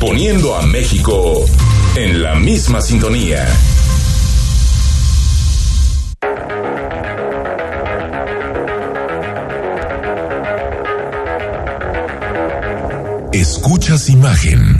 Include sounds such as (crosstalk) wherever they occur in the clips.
Poniendo a México en la misma sintonía. Escuchas imagen.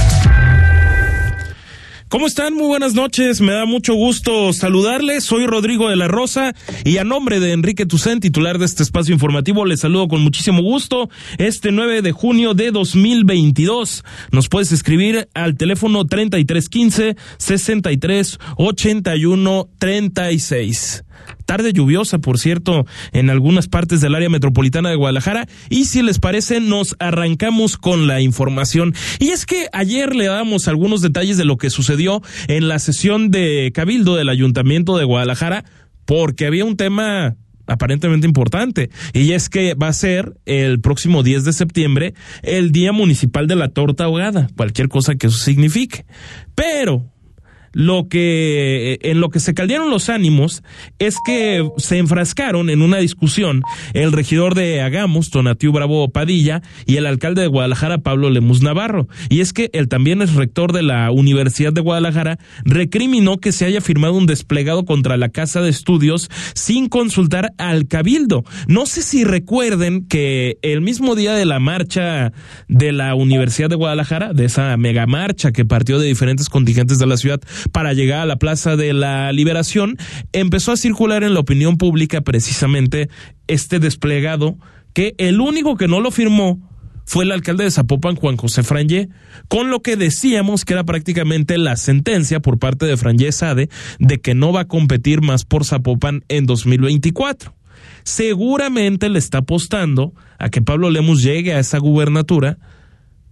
¿Cómo están? Muy buenas noches. Me da mucho gusto saludarles. Soy Rodrigo de la Rosa y a nombre de Enrique Tucent, titular de este espacio informativo, les saludo con muchísimo gusto. Este 9 de junio de 2022 nos puedes escribir al teléfono 3315 63 81 36 tarde lluviosa, por cierto, en algunas partes del área metropolitana de Guadalajara. Y si les parece, nos arrancamos con la información. Y es que ayer le damos algunos detalles de lo que sucedió en la sesión de Cabildo del Ayuntamiento de Guadalajara, porque había un tema aparentemente importante, y es que va a ser el próximo 10 de septiembre el Día Municipal de la Torta Ahogada, cualquier cosa que eso signifique. Pero lo que en lo que se caldearon los ánimos es que se enfrascaron en una discusión el regidor de Agamos, Tonatiu Bravo Padilla, y el alcalde de Guadalajara, Pablo Lemus Navarro. Y es que él también es rector de la Universidad de Guadalajara, recriminó que se haya firmado un desplegado contra la Casa de Estudios sin consultar al Cabildo. No sé si recuerden que el mismo día de la marcha de la Universidad de Guadalajara, de esa mega marcha que partió de diferentes contingentes de la ciudad, para llegar a la Plaza de la Liberación, empezó a circular en la opinión pública precisamente este desplegado que el único que no lo firmó fue el alcalde de Zapopan, Juan José Frangé, con lo que decíamos que era prácticamente la sentencia por parte de Frangé Sade de que no va a competir más por Zapopan en 2024. Seguramente le está apostando a que Pablo Lemus llegue a esa gubernatura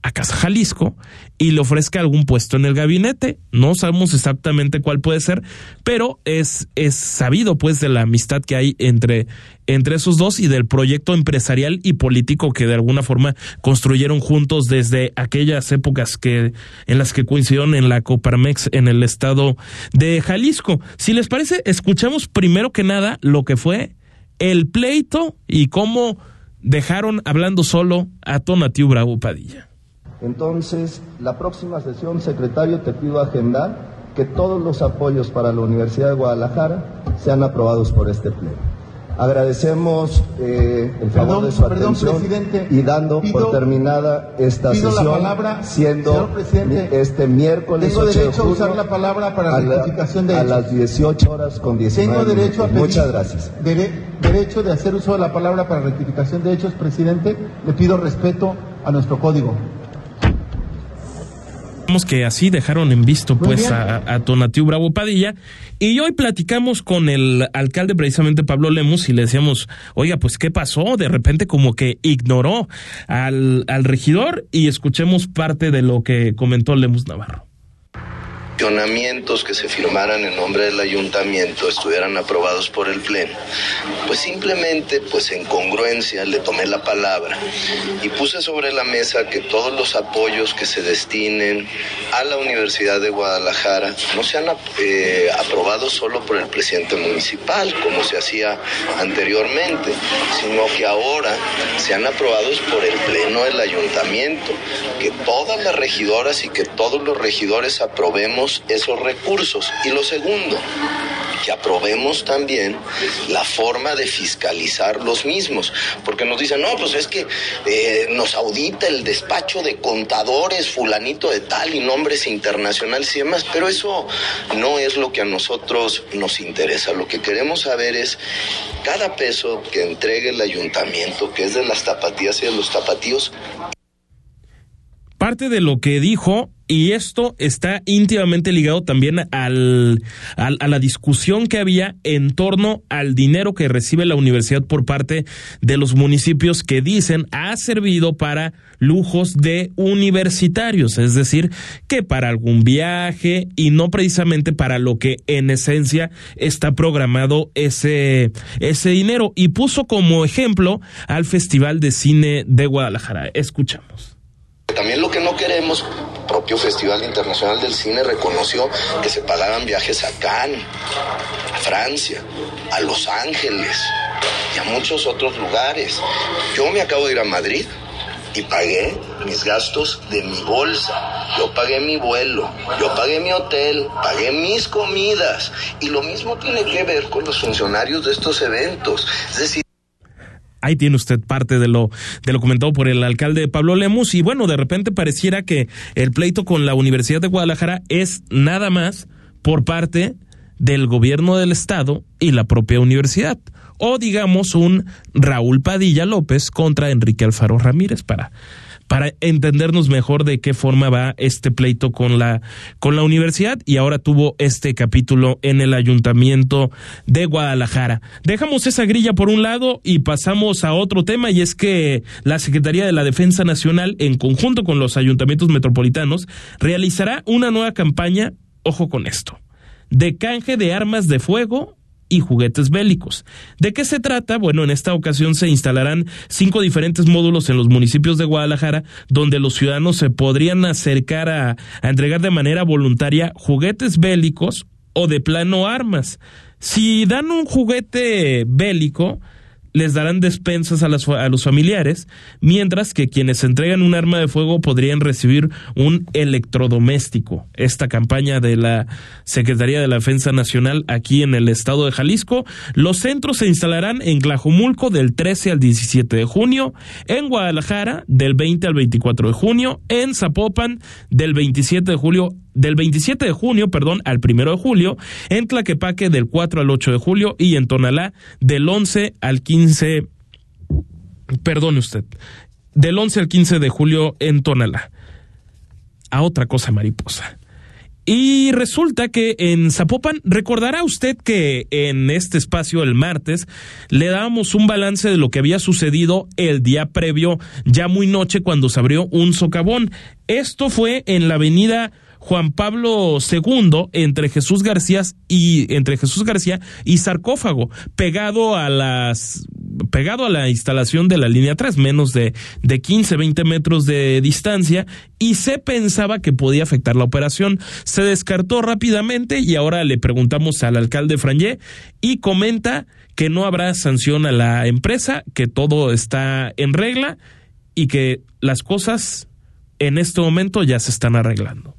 a Casa Jalisco y le ofrezca algún puesto en el gabinete. No sabemos exactamente cuál puede ser, pero es, es sabido pues de la amistad que hay entre, entre esos dos y del proyecto empresarial y político que de alguna forma construyeron juntos desde aquellas épocas que, en las que coincidieron en la Coparmex en el estado de Jalisco. Si les parece, escuchamos primero que nada lo que fue el pleito y cómo dejaron hablando solo a Tonatiu Bravo Padilla. Entonces, la próxima sesión, secretario, te pido agendar que todos los apoyos para la Universidad de Guadalajara sean aprobados por este pleno. Agradecemos eh, el favor Perdón, de su perdón, atención presidente. y dando Pido- por terminada esta la sesión, palabra, siendo este miércoles Tengo 8 de derecho a usar la palabra para la- rectificación de a las 18 horas con 19 Tengo derecho a pedir Muchas gracias. dere- derecho de hacer uso de la palabra para rectificación de hechos, presidente. Le pido respeto a nuestro código. Vemos que así dejaron en visto pues a Tonatiu Bravo Padilla. Y hoy platicamos con el alcalde precisamente Pablo Lemus y le decíamos, oiga, pues qué pasó, de repente como que ignoró al, al regidor y escuchemos parte de lo que comentó Lemus Navarro. Que se firmaran en nombre del ayuntamiento estuvieran aprobados por el pleno, pues simplemente, pues en congruencia, le tomé la palabra y puse sobre la mesa que todos los apoyos que se destinen a la Universidad de Guadalajara no sean eh, aprobados solo por el presidente municipal, como se hacía anteriormente, sino que ahora sean aprobados por el pleno del ayuntamiento, que todas las regidoras y que todos los regidores aprobemos esos recursos. Y lo segundo, que aprobemos también la forma de fiscalizar los mismos, porque nos dicen, no, pues es que eh, nos audita el despacho de contadores fulanito de tal y nombres internacionales y demás, pero eso no es lo que a nosotros nos interesa. Lo que queremos saber es cada peso que entregue el ayuntamiento, que es de las tapatías y de los tapatíos, parte de lo que dijo y esto está íntimamente ligado también al, a la discusión que había en torno al dinero que recibe la universidad por parte de los municipios que dicen ha servido para lujos de universitarios, es decir, que para algún viaje y no precisamente para lo que en esencia está programado ese, ese dinero. Y puso como ejemplo al Festival de Cine de Guadalajara. Escuchamos. También lo que no queremos, propio Festival Internacional del Cine reconoció que se pagaban viajes a Cannes, a Francia, a Los Ángeles y a muchos otros lugares. Yo me acabo de ir a Madrid y pagué mis gastos de mi bolsa. Yo pagué mi vuelo, yo pagué mi hotel, pagué mis comidas. Y lo mismo tiene que ver con los funcionarios de estos eventos. Es decir, Ahí tiene usted parte de lo, de lo comentado por el alcalde Pablo Lemus. Y bueno, de repente pareciera que el pleito con la Universidad de Guadalajara es nada más por parte del gobierno del estado y la propia universidad. O digamos un Raúl Padilla López contra Enrique Alfaro Ramírez para para entendernos mejor de qué forma va este pleito con la, con la universidad y ahora tuvo este capítulo en el ayuntamiento de Guadalajara. Dejamos esa grilla por un lado y pasamos a otro tema y es que la Secretaría de la Defensa Nacional en conjunto con los ayuntamientos metropolitanos realizará una nueva campaña, ojo con esto, de canje de armas de fuego y juguetes bélicos. ¿De qué se trata? Bueno, en esta ocasión se instalarán cinco diferentes módulos en los municipios de Guadalajara donde los ciudadanos se podrían acercar a, a entregar de manera voluntaria juguetes bélicos o de plano armas. Si dan un juguete bélico, les darán despensas a, a, los familiares, mientras que quienes entregan un arma de fuego podrían recibir un electrodoméstico. Esta campaña de la Secretaría de la Defensa Nacional aquí en el estado de Jalisco, los centros se instalarán en Tlajumulco del 13 al 17 de junio, en Guadalajara del 20 al 24 de junio, en Zapopan del 27 de julio del 27 de junio, perdón, al 1 de julio, en Tlaquepaque del 4 al 8 de julio y en Tonalá del 11 al 15, perdone usted, del 11 al 15 de julio en Tonalá. A otra cosa mariposa. Y resulta que en Zapopan, recordará usted que en este espacio el martes le dábamos un balance de lo que había sucedido el día previo, ya muy noche, cuando se abrió un socavón. Esto fue en la avenida Juan Pablo II entre Jesús García y entre Jesús García y sarcófago pegado a las pegado a la instalación de la línea 3, menos de, de 15, 20 metros de distancia, y se pensaba que podía afectar la operación. Se descartó rápidamente y ahora le preguntamos al alcalde Frangé y comenta que no habrá sanción a la empresa, que todo está en regla y que las cosas en este momento ya se están arreglando.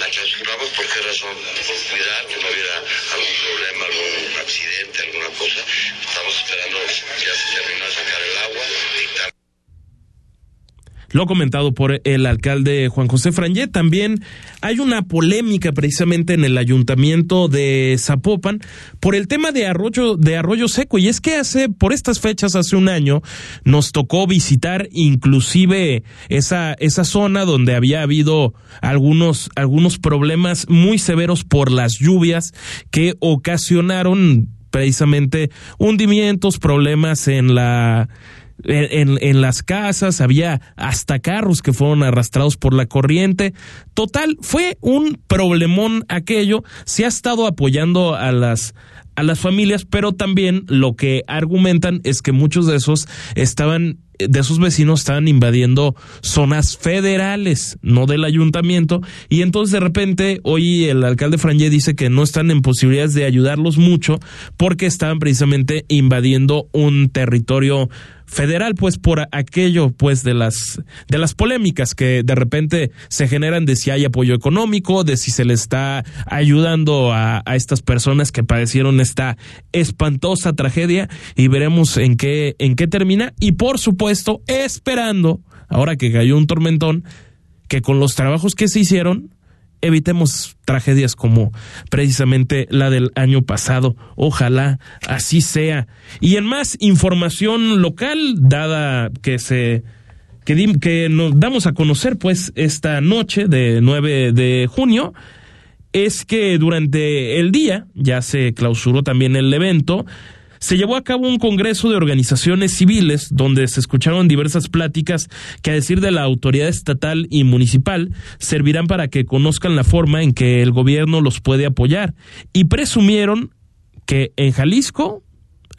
la clausuramos. ¿Por qué razón? Por cuidar que no hubiera algún problema, algún accidente, alguna cosa. Estamos esperando, ya se terminó de sacar el agua, dictar lo comentado por el alcalde Juan José Frangé. También hay una polémica precisamente en el ayuntamiento de Zapopan por el tema de arroyo, de arroyo seco. Y es que hace, por estas fechas, hace un año, nos tocó visitar inclusive esa, esa zona donde había habido algunos, algunos problemas muy severos por las lluvias que ocasionaron precisamente hundimientos, problemas en la en, las casas, había hasta carros que fueron arrastrados por la corriente. Total, fue un problemón aquello. Se ha estado apoyando a las a las familias, pero también lo que argumentan es que muchos de esos estaban de esos vecinos estaban invadiendo zonas federales, no del ayuntamiento, y entonces de repente hoy el alcalde Franje dice que no están en posibilidades de ayudarlos mucho porque estaban precisamente invadiendo un territorio federal, pues por aquello, pues de las de las polémicas que de repente se generan de si hay apoyo económico, de si se le está ayudando a, a estas personas que padecieron esta espantosa tragedia. Y veremos en qué en qué termina. Y por supuesto esperando ahora que cayó un tormentón que con los trabajos que se hicieron evitemos tragedias como precisamente la del año pasado. Ojalá así sea. Y en más información local, dada que se que, que nos damos a conocer pues esta noche de 9 de junio, es que durante el día, ya se clausuró también el evento, se llevó a cabo un congreso de organizaciones civiles donde se escucharon diversas pláticas que a decir de la autoridad estatal y municipal servirán para que conozcan la forma en que el gobierno los puede apoyar. Y presumieron que en Jalisco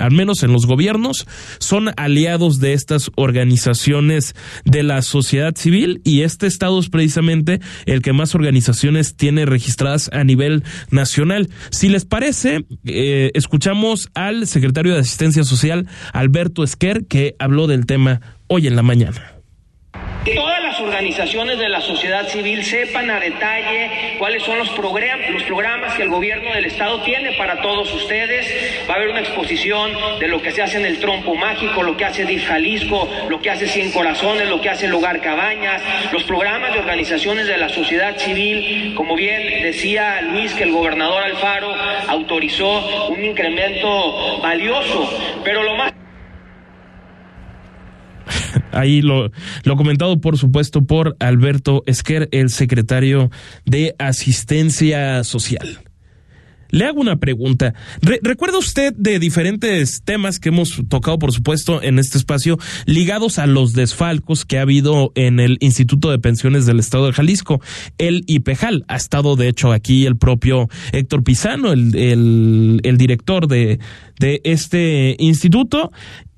al menos en los gobiernos, son aliados de estas organizaciones de la sociedad civil y este estado es precisamente el que más organizaciones tiene registradas a nivel nacional. Si les parece, eh, escuchamos al secretario de Asistencia Social, Alberto Esquer, que habló del tema hoy en la mañana. Organizaciones de la sociedad civil sepan a detalle cuáles son los, los programas que el gobierno del Estado tiene para todos ustedes. Va a haber una exposición de lo que se hace en el Trompo Mágico, lo que hace DIF Jalisco, lo que hace Cien Corazones, lo que hace el Hogar Cabañas, los programas de organizaciones de la sociedad civil. Como bien decía Luis, que el gobernador Alfaro autorizó un incremento valioso, pero lo más Ahí lo, lo comentado, por supuesto, por Alberto Esquer, el secretario de Asistencia Social. Le hago una pregunta. ¿Recuerda usted de diferentes temas que hemos tocado, por supuesto, en este espacio, ligados a los desfalcos que ha habido en el Instituto de Pensiones del Estado de Jalisco, el IPEJAL? Ha estado, de hecho, aquí el propio Héctor Pizano, el, el, el director de, de este instituto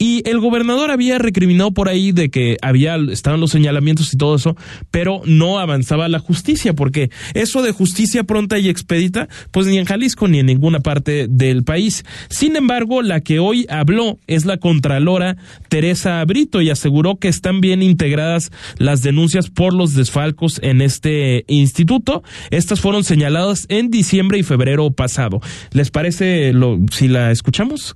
y el gobernador había recriminado por ahí de que había estaban los señalamientos y todo eso, pero no avanzaba la justicia porque eso de justicia pronta y expedita, pues ni en Jalisco ni en ninguna parte del país. Sin embargo, la que hoy habló es la contralora Teresa Brito y aseguró que están bien integradas las denuncias por los desfalcos en este instituto. Estas fueron señaladas en diciembre y febrero pasado. ¿Les parece lo si la escuchamos?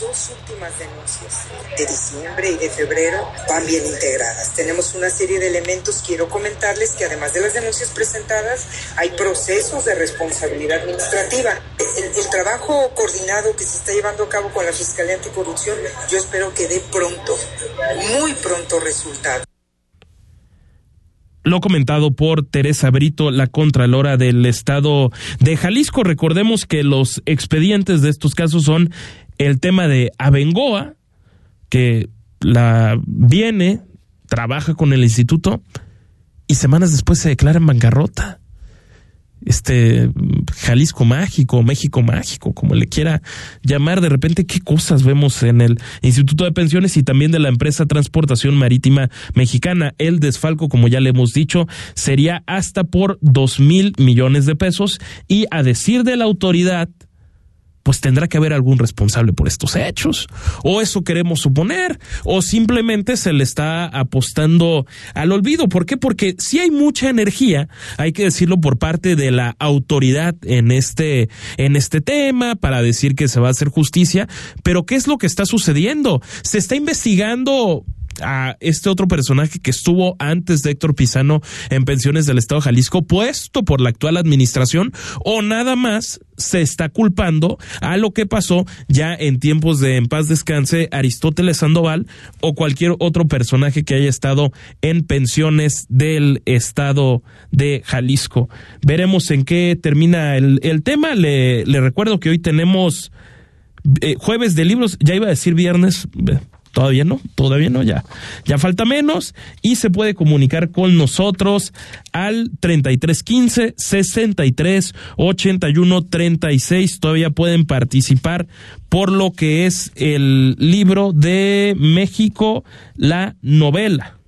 Dos últimas denuncias de diciembre y de febrero van bien integradas. Tenemos una serie de elementos. Quiero comentarles que además de las denuncias presentadas, hay procesos de responsabilidad administrativa. El, trabajo coordinado que se está llevando a cabo con la Fiscalía Anticorrupción, yo espero que dé pronto, muy pronto resultado lo comentado por Teresa Brito, la Contralora del Estado de Jalisco. Recordemos que los expedientes de estos casos son el tema de Abengoa, que la viene, trabaja con el instituto y semanas después se declara en bancarrota este Jalisco mágico, México mágico, como le quiera llamar, de repente qué cosas vemos en el Instituto de Pensiones y también de la empresa Transportación Marítima Mexicana. El desfalco, como ya le hemos dicho, sería hasta por dos mil millones de pesos y a decir de la autoridad, pues tendrá que haber algún responsable por estos hechos. O eso queremos suponer, o simplemente se le está apostando al olvido. ¿Por qué? Porque si hay mucha energía, hay que decirlo por parte de la autoridad en este, en este tema, para decir que se va a hacer justicia, pero ¿qué es lo que está sucediendo? Se está investigando a este otro personaje que estuvo antes de Héctor Pizano en pensiones del Estado de Jalisco, puesto por la actual administración, o nada más se está culpando a lo que pasó ya en tiempos de en paz descanse Aristóteles Sandoval o cualquier otro personaje que haya estado en pensiones del Estado de Jalisco. Veremos en qué termina el, tema. Le, le recuerdo que hoy tenemos eh, jueves de libros, ya iba a decir viernes Todavía no, todavía no, ya. Ya falta menos y se puede comunicar con nosotros al 3315 63 81 36. Todavía pueden participar por lo que es el libro de México, la novela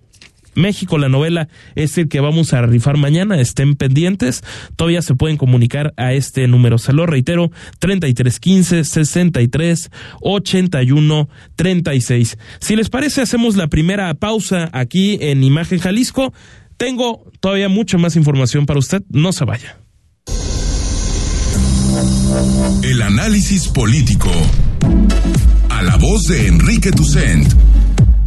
México, la novela es el que vamos a rifar mañana. Estén pendientes. Todavía se pueden comunicar a este número. Se lo reitero, 3315 63 81 36. Si les parece, hacemos la primera pausa aquí en Imagen Jalisco. Tengo todavía mucha más información para usted. No se vaya. El análisis político. A la voz de Enrique Tucent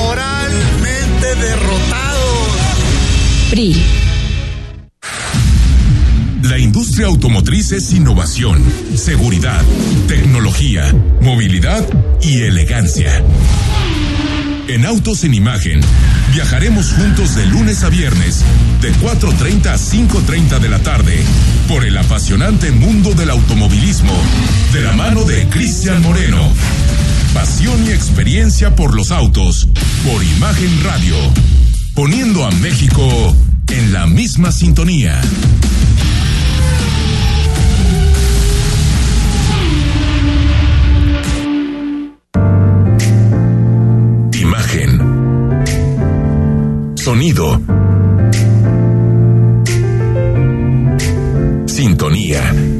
moralmente derrotados. PRI. La industria automotriz es innovación, seguridad, tecnología, movilidad y elegancia. En Autos en Imagen, viajaremos juntos de lunes a viernes, de 4.30 a 5.30 de la tarde, por el apasionante mundo del automovilismo, de la mano de Cristian Moreno. Pasión y experiencia por los autos, por Imagen Radio, poniendo a México en la misma sintonía. Imagen. Sonido. Sintonía.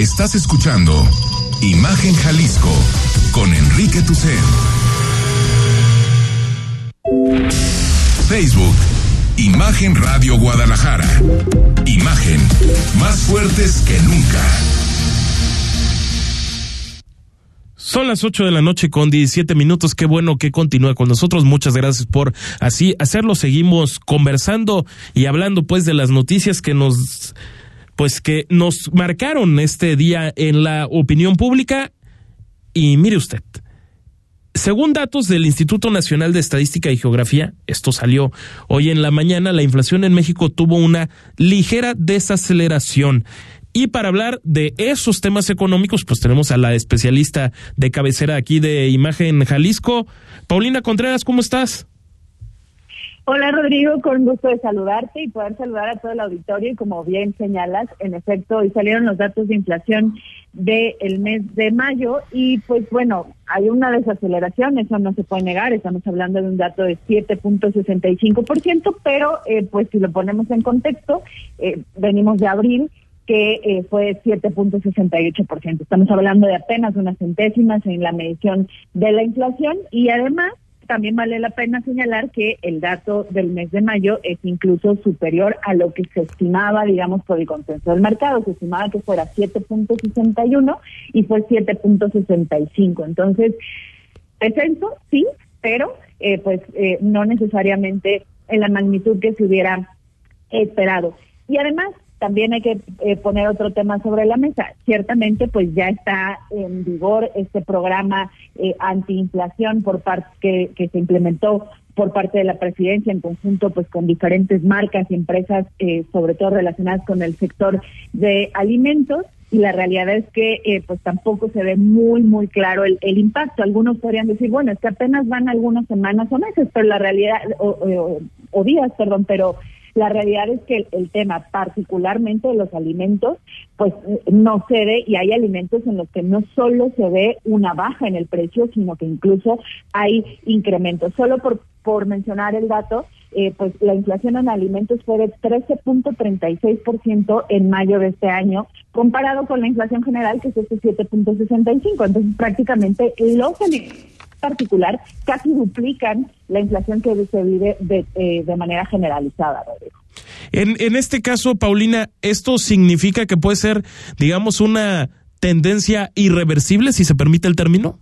Estás escuchando Imagen Jalisco con Enrique Tucen. Facebook, Imagen Radio Guadalajara. Imagen, más fuertes que nunca. Son las 8 de la noche con 17 minutos. Qué bueno que continúa con nosotros. Muchas gracias por así hacerlo. Seguimos conversando y hablando pues de las noticias que nos pues que nos marcaron este día en la opinión pública. Y mire usted, según datos del Instituto Nacional de Estadística y Geografía, esto salió hoy en la mañana, la inflación en México tuvo una ligera desaceleración. Y para hablar de esos temas económicos, pues tenemos a la especialista de cabecera aquí de Imagen Jalisco, Paulina Contreras, ¿cómo estás? Hola Rodrigo, con gusto de saludarte y poder saludar a todo el auditorio y como bien señalas, en efecto, hoy salieron los datos de inflación del mes de mayo y pues bueno, hay una desaceleración, eso no se puede negar, estamos hablando de un dato de 7.65%, pero eh, pues si lo ponemos en contexto, eh, venimos de abril que eh, fue 7.68%. Estamos hablando de apenas unas centésimas en la medición de la inflación y además también vale la pena señalar que el dato del mes de mayo es incluso superior a lo que se estimaba, digamos, por el consenso del mercado. Se estimaba que fuera 7.61 y fue 7.65. Entonces, descenso, sí, pero eh, pues eh, no necesariamente en la magnitud que se hubiera esperado. Y además, también hay que eh, poner otro tema sobre la mesa. Ciertamente, pues ya está en vigor este programa eh, antiinflación por parte que, que, se implementó por parte de la presidencia en conjunto, pues con diferentes marcas y empresas, eh, sobre todo relacionadas con el sector de alimentos. Y la realidad es que, eh, pues tampoco se ve muy, muy claro el, el, impacto. Algunos podrían decir, bueno, es que apenas van algunas semanas o meses, pero la realidad, o, o, o días, perdón, pero La realidad es que el, tema, particularmente de los alimentos, pues no se ve y hay alimentos en los que no solo se ve una baja en el precio, sino que incluso hay incrementos. Solo por, por mencionar el dato, eh, pues la inflación en alimentos fue de 13.36% en mayo de este año, comparado con la inflación general que es este 7.65. Entonces prácticamente los alimentos particular casi duplican la inflación que se vive de, eh, de manera generalizada, En, en este caso, Paulina, ¿esto significa que puede ser, digamos, una tendencia irreversible, si se permite el término?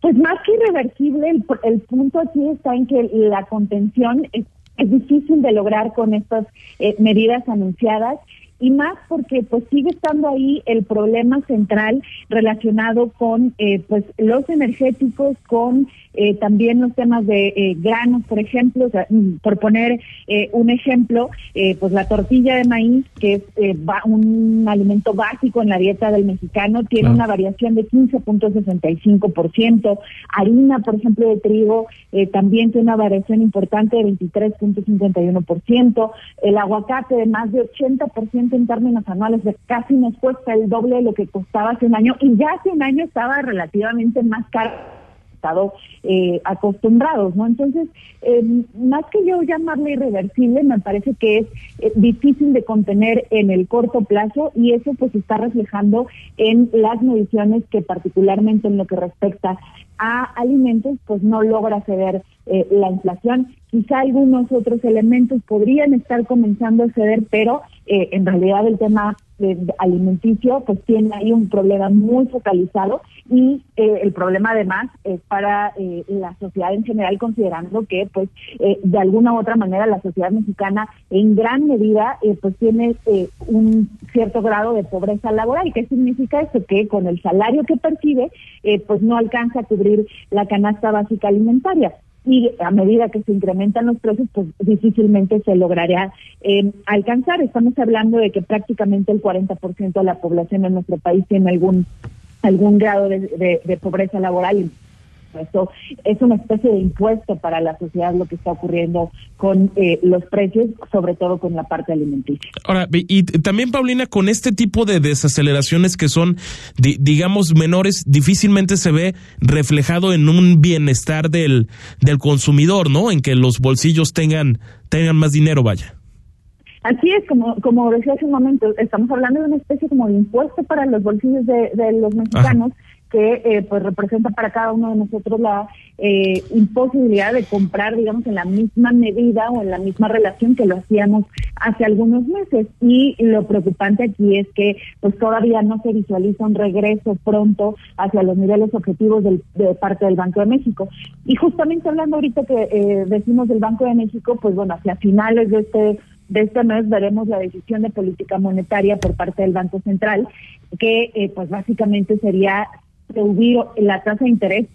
Pues más que irreversible, el, punto aquí está en que la contención es, difícil de lograr con estas eh, medidas anunciadas y más porque pues sigue estando ahí el problema central relacionado con eh, pues los energéticos, con eh, también los temas de eh, granos, por ejemplo, mm, por poner un ejemplo, pues la tortilla de maíz, que es un alimento básico en la dieta del mexicano, tiene una variación de 15.65%, harina, por ejemplo, de trigo, también tiene una variación importante de 23.51%, el aguacate de más de 80% en términos anuales, casi nos cuesta el doble de lo que costaba hace un año y ya hace un año estaba relativamente más caro estado eh, acostumbrados, ¿no? Entonces, eh, más que yo llamarle irreversible, me parece que es eh, difícil de contener en el corto plazo y eso pues está reflejando en las mediciones que particularmente en lo que respecta a alimentos, pues no logra ceder la inflación. Quizá algunos otros elementos podrían estar comenzando a ceder, pero en realidad el tema alimenticio pues tiene ahí un problema muy focalizado y eh, el problema además es para eh, la sociedad en general considerando que pues eh, de alguna u otra manera la sociedad mexicana en gran medida pues tiene un cierto grado de pobreza laboral. ¿Qué significa esto? Que con el salario que percibe pues no alcanza a cubrir la canasta básica alimentaria y a medida que se incrementan los precios, pues difícilmente se logrará eh, alcanzar. Estamos hablando de que prácticamente el 40% de la población en nuestro país tiene algún algún grado de, de pobreza laboral eso es una especie de impuesto para la sociedad lo que está ocurriendo con eh, los precios, sobre todo con la parte alimenticia. Ahora, y también, Paulina, con este tipo de desaceleraciones que son, digamos, menores, difícilmente se ve reflejado en un bienestar del, del consumidor, ¿no? En que los bolsillos tengan, tengan más dinero, vaya. Así es, como, como decía hace un momento, estamos hablando de una especie como de impuesto para los bolsillos de, los mexicanos que eh, pues representa para cada uno de nosotros la eh, imposibilidad de comprar, digamos, en la misma medida o en la misma relación que lo hacíamos hace algunos meses. Y lo preocupante aquí es que pues todavía no se visualiza un regreso pronto hacia los niveles objetivos del, de parte del Banco de México. Y justamente hablando ahorita que eh, decimos del Banco de México, pues bueno, hacia finales de este de este mes veremos la decisión de política monetaria por parte del Banco Central, que eh, pues básicamente sería subir la tasa de interés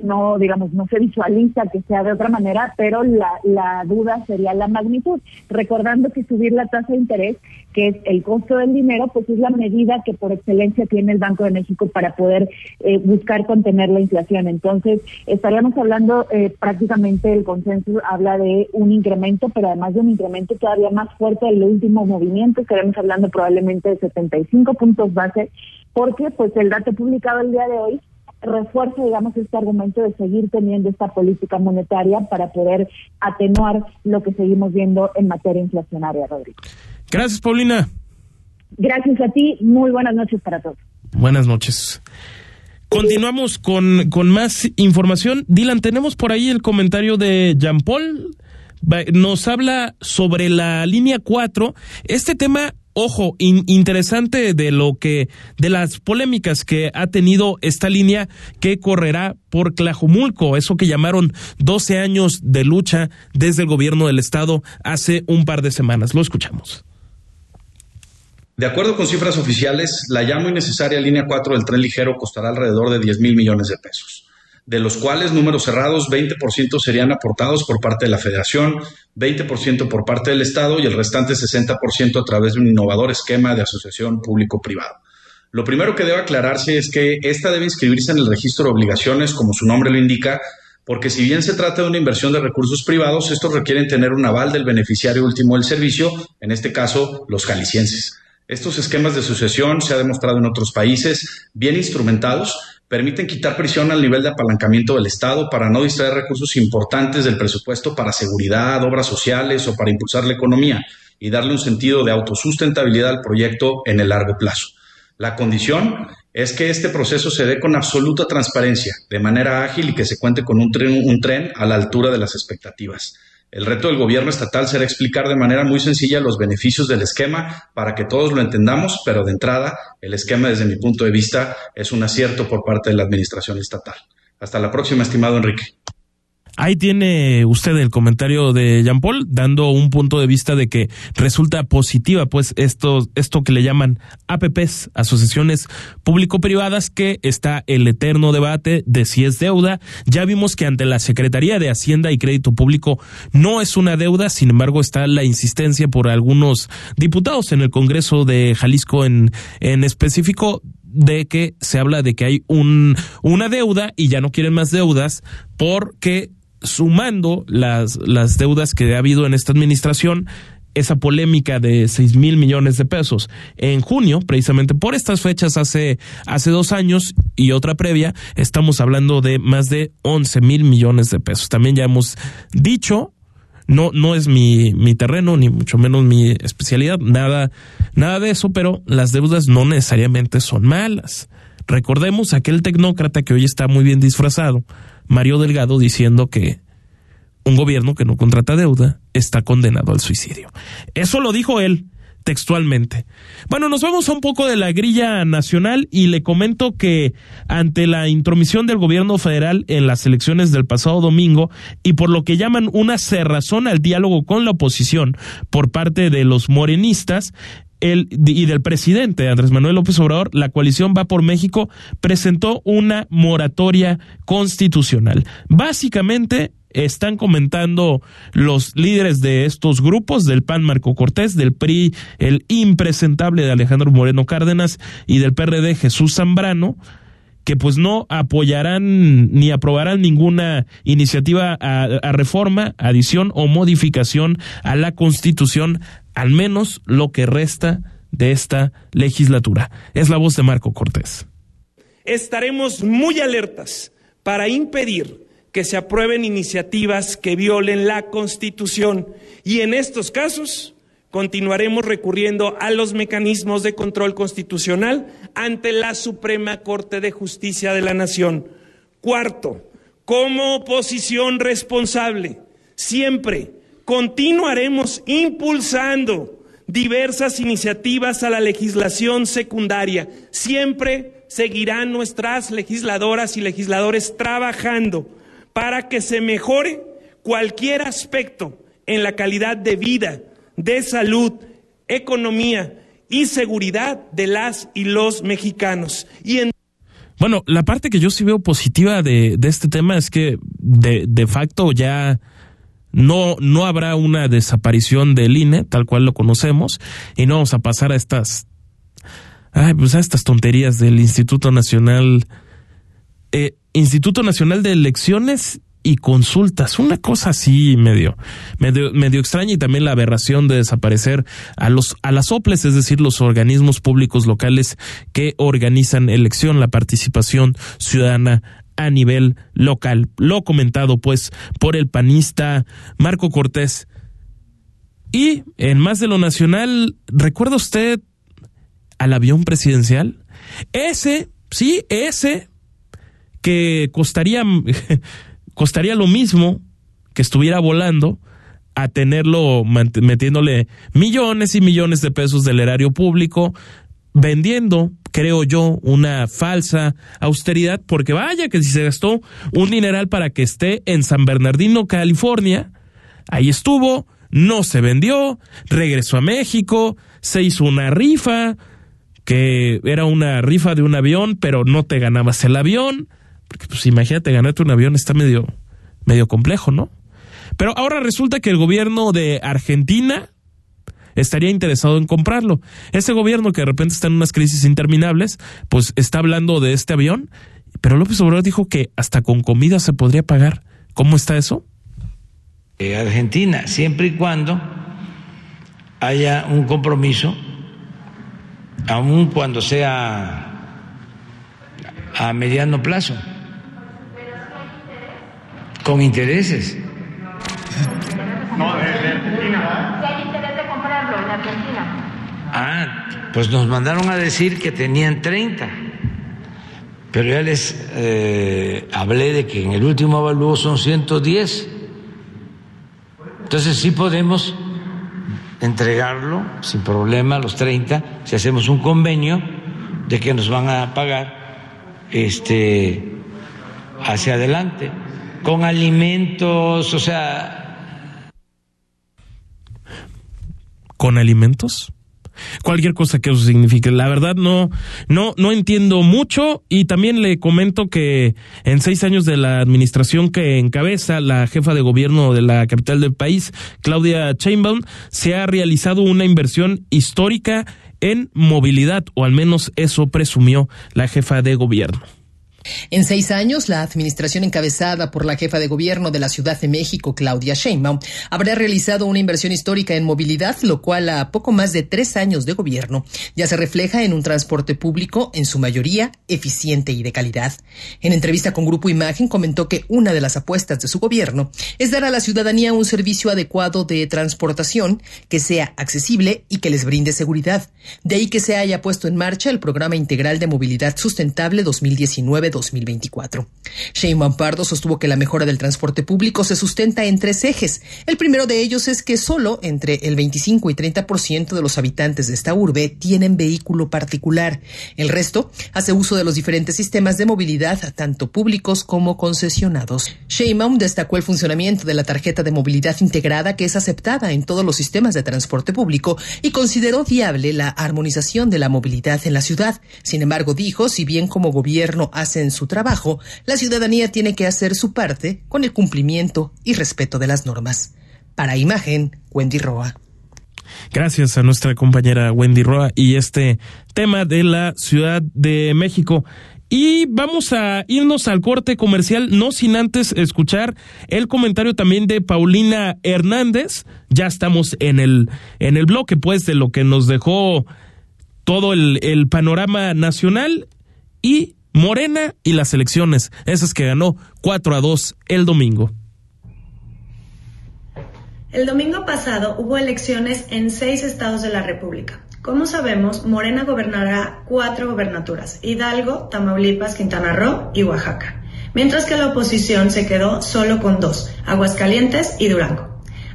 no, digamos, no se visualiza que sea de otra manera, pero la, la duda sería la magnitud. Recordando que subir la tasa de interés, que es el costo del dinero, pues es la medida que por excelencia tiene el Banco de México para poder eh, buscar contener la inflación. Entonces, estaríamos hablando eh, prácticamente, el consenso habla de un incremento, pero además de un incremento todavía más fuerte del último movimiento, estaremos hablando probablemente de 75 puntos base, porque pues el dato publicado el día de hoy refuerza, digamos, este argumento de seguir teniendo esta política monetaria para poder atenuar lo que seguimos viendo en materia inflacionaria, Rodrigo. Gracias, Paulina. Gracias a ti. Muy buenas noches para todos. Buenas noches. Continuamos con, con más información. Dylan, tenemos por ahí el comentario de Jean Paul. Nos habla sobre la línea 4. Este tema ojo, interesante de lo que, de las polémicas que ha tenido esta línea que correrá por Tlajumulco, eso que llamaron 12 años de lucha desde el gobierno del estado hace un par de semanas. Lo escuchamos. De acuerdo con cifras oficiales, la ya muy necesaria línea 4 del tren ligero costará alrededor de 10 mil millones de pesos de los cuales números cerrados 20% serían aportados por parte de la federación, 20% por parte del Estado y el restante 60% a través de un innovador esquema de asociación público-privado. Lo primero que debe aclararse es que esta debe inscribirse en el registro de obligaciones, como su nombre lo indica, porque si bien se trata de una inversión de recursos privados, estos requieren tener un aval del beneficiario último del servicio, en este caso los jaliscienses. Estos esquemas de sucesión, se ha demostrado en otros países, bien instrumentados, permiten quitar prisión al nivel de apalancamiento del Estado para no distraer recursos importantes del presupuesto para seguridad, obras sociales o para impulsar la economía y darle un sentido de autosustentabilidad al proyecto en el largo plazo. La condición es que este proceso se dé con absoluta transparencia, de manera ágil y que se cuente con un tren, un tren a la altura de las expectativas. El reto del gobierno estatal será explicar de manera muy sencilla los beneficios del esquema para que todos lo entendamos, pero de entrada, el esquema desde mi punto de vista es un acierto por parte de la administración estatal. Hasta la próxima, estimado Enrique. Ahí tiene usted el comentario de Jean Paul, dando un punto de vista de que resulta positiva, pues, esto, esto que le llaman APPs, asociaciones público-privadas, que está el eterno debate de si es deuda. Ya vimos que ante la Secretaría de Hacienda y Crédito Público no es una deuda, sin embargo, está la insistencia por algunos diputados en el Congreso de Jalisco en, en específico de que se habla de que hay un, una deuda y ya no quieren más deudas porque sumando las, las deudas que ha habido en esta administración, esa polémica de seis mil millones de pesos en junio, precisamente por estas fechas hace, hace dos años y otra previa, estamos hablando de más de once mil millones de pesos. También ya hemos dicho, no, no es mi, mi terreno, ni mucho menos mi especialidad, nada, nada de eso, pero las deudas no necesariamente son malas. Recordemos aquel tecnócrata que hoy está muy bien disfrazado, Mario Delgado diciendo que un gobierno que no contrata deuda está condenado al suicidio. Eso lo dijo él textualmente. Bueno, nos vamos a un poco de la grilla nacional y le comento que ante la intromisión del gobierno federal en las elecciones del pasado domingo y por lo que llaman una cerrazón al diálogo con la oposición por parte de los morenistas, el, y del presidente Andrés Manuel López Obrador, la coalición Va por México presentó una moratoria constitucional. Básicamente están comentando los líderes de estos grupos, del PAN Marco Cortés, del PRI el impresentable de Alejandro Moreno Cárdenas y del PRD Jesús Zambrano, que pues no apoyarán ni aprobarán ninguna iniciativa a, a, reforma, adición o modificación a la Constitución al menos lo que resta de esta legislatura. Es la voz de Marco Cortés. Estaremos muy alertas para impedir que se aprueben iniciativas que violen la Constitución y en estos casos continuaremos recurriendo a los mecanismos de control constitucional ante la Suprema Corte de Justicia de la Nación. Cuarto, como oposición responsable, siempre continuaremos impulsando diversas iniciativas a la legislación secundaria. Siempre seguirán nuestras legisladoras y legisladores trabajando para que se mejore cualquier aspecto en la calidad de vida, de salud, economía y seguridad de las y los mexicanos. Y en bueno, la parte que yo sí veo positiva de, de este tema es que de, de facto ya no, no habrá una desaparición del INE, tal cual lo conocemos, y no vamos a pasar a estas, ay, pues a estas tonterías del Instituto Nacional, eh, Instituto Nacional de Elecciones y consultas, una cosa así medio, medio, medio extraña y también la aberración de desaparecer a los, a las OPLES, es decir, los organismos públicos locales que organizan elección, la participación ciudadana a nivel local. Lo comentado pues por el panista Marco Cortés. Y en más de lo nacional, ¿recuerda usted al avión presidencial? Ese, sí, ese, que costaría, (laughs) costaría lo mismo que estuviera volando a tenerlo metiéndole millones y millones de pesos del erario público, vendiendo, creo yo, una falsa austeridad, porque vaya que si se gastó un dineral para que esté en San Bernardino, California, ahí estuvo, no se vendió, regresó a México, se hizo una rifa, que era una rifa de un avión, pero no te ganabas el avión, porque pues imagínate ganarte un avión está medio, medio complejo, ¿no? Pero ahora resulta que el gobierno de Argentina estaría interesado en comprarlo. Ese gobierno que de repente está en unas crisis interminables, pues está hablando de este avión, pero López Obrador dijo que hasta con comida se podría pagar ¿Cómo está eso? Eh, Argentina, siempre y cuando haya un compromiso, aun cuando sea a mediano plazo, con intereses. No, de, Argentina. hay interés de comprarlo en Ah, pues nos mandaron a decir que tenían 30, pero ya les eh, hablé de que en el último avalúo son 110. Entonces sí podemos entregarlo sin problema los 30 si hacemos un convenio de que nos van a pagar este, hacia adelante, con alimentos, o sea... ¿Con alimentos? cualquier cosa que eso signifique. La verdad no, no, no entiendo mucho y también le comento que en seis años de la administración que encabeza la jefa de gobierno de la capital del país, Claudia Sheinbaum, se ha realizado una inversión histórica en movilidad, o al menos eso presumió la jefa de gobierno. En seis años, la administración encabezada por la jefa de gobierno de la Ciudad de México, Claudia Sheinbaum, habrá realizado una inversión histórica en movilidad, lo cual a poco más de tres años de gobierno ya se refleja en un transporte público, en su mayoría, eficiente y de calidad. En entrevista con Grupo Imagen comentó que una de las apuestas de su gobierno es dar a la ciudadanía un servicio adecuado de transportación que sea accesible y que les brinde seguridad. De ahí que se haya puesto en marcha el Programa Integral de Movilidad Sustentable 2019 2024. Sheinbaum Pardo sostuvo que la mejora del transporte público se sustenta en tres ejes. El primero de ellos es que solo entre el 25 y 30% de los habitantes de esta urbe tienen vehículo particular. El resto hace uso de los diferentes sistemas de movilidad, tanto públicos como concesionados. Sheinbaum destacó el funcionamiento de la tarjeta de movilidad integrada que es aceptada en todos los sistemas de transporte público y consideró viable la armonización de la movilidad en la ciudad. Sin embargo, dijo, si bien como gobierno en su trabajo, la ciudadanía tiene que hacer su parte con el cumplimiento y respeto de las normas. Para imagen, Wendy Roa. Gracias a nuestra compañera Wendy Roa y este tema de la Ciudad de México. Y vamos a irnos al corte comercial, no sin antes escuchar el comentario también de Paulina Hernández. Ya estamos en el, en el bloque, pues, de lo que nos dejó todo el, el panorama nacional y Morena y las elecciones, esas que ganó 4 a 2 el domingo. El domingo pasado hubo elecciones en seis estados de la República. Como sabemos, Morena gobernará cuatro gobernaturas, Hidalgo, Tamaulipas, Quintana Roo y Oaxaca, mientras que la oposición se quedó solo con dos, Aguascalientes y Durango.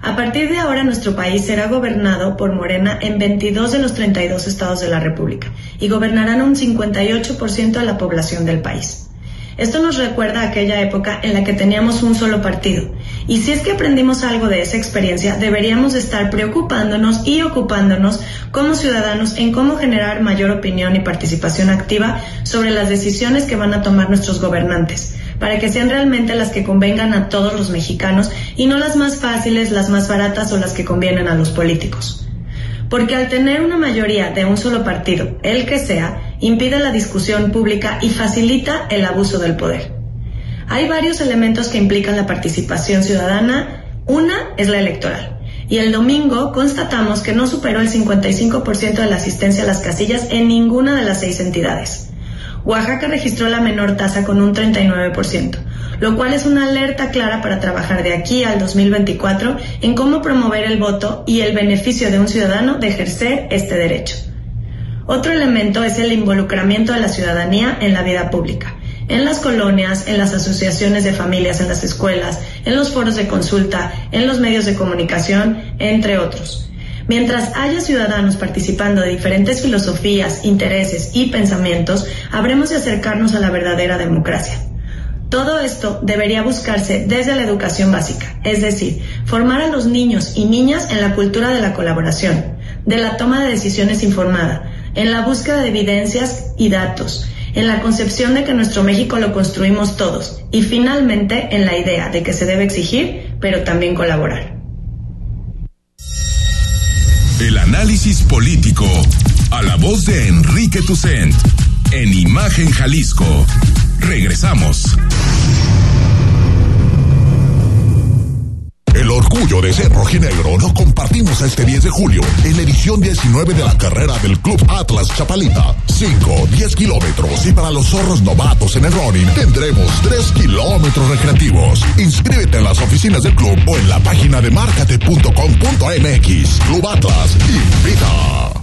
A partir de ahora, nuestro país será gobernado por Morena en 22 de los 32 estados de la República y gobernarán un 58% de la población del país. Esto nos recuerda a aquella época en la que teníamos un solo partido. Y si es que aprendimos algo de esa experiencia, deberíamos estar preocupándonos y ocupándonos como ciudadanos en cómo generar mayor opinión y participación activa sobre las decisiones que van a tomar nuestros gobernantes para que sean realmente las que convengan a todos los mexicanos y no las más fáciles, las más baratas o las que convienen a los políticos. Porque al tener una mayoría de un solo partido, el que sea, impide la discusión pública y facilita el abuso del poder. Hay varios elementos que implican la participación ciudadana. Una es la electoral. Y el domingo constatamos que no superó el 55% de la asistencia a las casillas en ninguna de las seis entidades. Oaxaca registró la menor tasa con un 39%, lo cual es una alerta clara para trabajar de aquí al 2024 en cómo promover el voto y el beneficio de un ciudadano de ejercer este derecho. Otro elemento es el involucramiento de la ciudadanía en la vida pública, en las colonias, en las asociaciones de familias, en las escuelas, en los foros de consulta, en los medios de comunicación, entre otros. Mientras haya ciudadanos participando de diferentes filosofías, intereses y pensamientos, habremos de acercarnos a la verdadera democracia. Todo esto debería buscarse desde la educación básica, es decir, formar a los niños y niñas en la cultura de la colaboración, de la toma de decisiones informada, en la búsqueda de evidencias y datos, en la concepción de que nuestro México lo construimos todos y finalmente en la idea de que se debe exigir, pero también colaborar. El análisis político a la voz de Enrique Tucent en Imagen Jalisco. Regresamos. Orgullo de ser rojinegro, lo compartimos este 10 de julio en la edición 19 de la carrera del Club Atlas Chapalita. 5, 10 kilómetros y para los zorros novatos en el running tendremos 3 kilómetros recreativos. Inscríbete en las oficinas del club o en la página de marcate.com.mx. Club Atlas invita.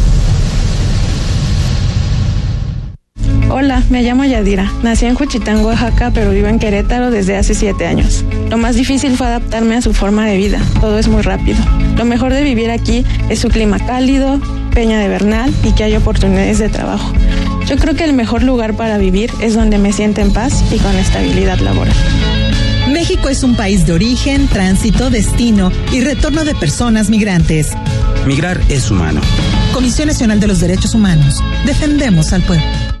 Hola, me llamo Yadira. Nací en Juchitán, Oaxaca, pero vivo en Querétaro desde hace siete años. Lo más difícil fue adaptarme a su forma de vida. Todo es muy rápido. Lo mejor de vivir aquí es su clima cálido, peña de Bernal y que hay oportunidades de trabajo. Yo creo que el mejor lugar para vivir es donde me siento en paz y con estabilidad laboral. México es un país de origen, tránsito, destino y retorno de personas migrantes. Migrar es humano. Comisión Nacional de los Derechos Humanos. Defendemos al pueblo.